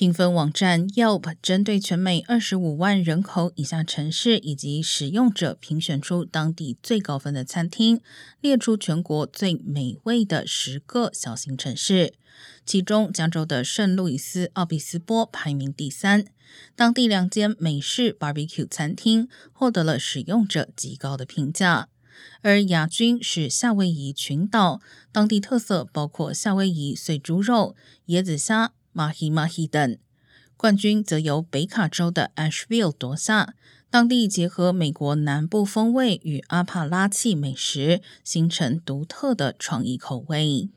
评分网站 Yelp 针对全美二十五万人口以下城市以及使用者评选出当地最高分的餐厅，列出全国最美味的十个小型城市，其中加州的圣路易斯奥比斯波排名第三。当地两间美式 barbecue 餐厅获得了使用者极高的评价，而亚军是夏威夷群岛，当地特色包括夏威夷碎猪肉、椰子虾。马希马希等冠军则由北卡州的 Asheville 夺下，当地结合美国南部风味与阿帕拉契美食，形成独特的创意口味。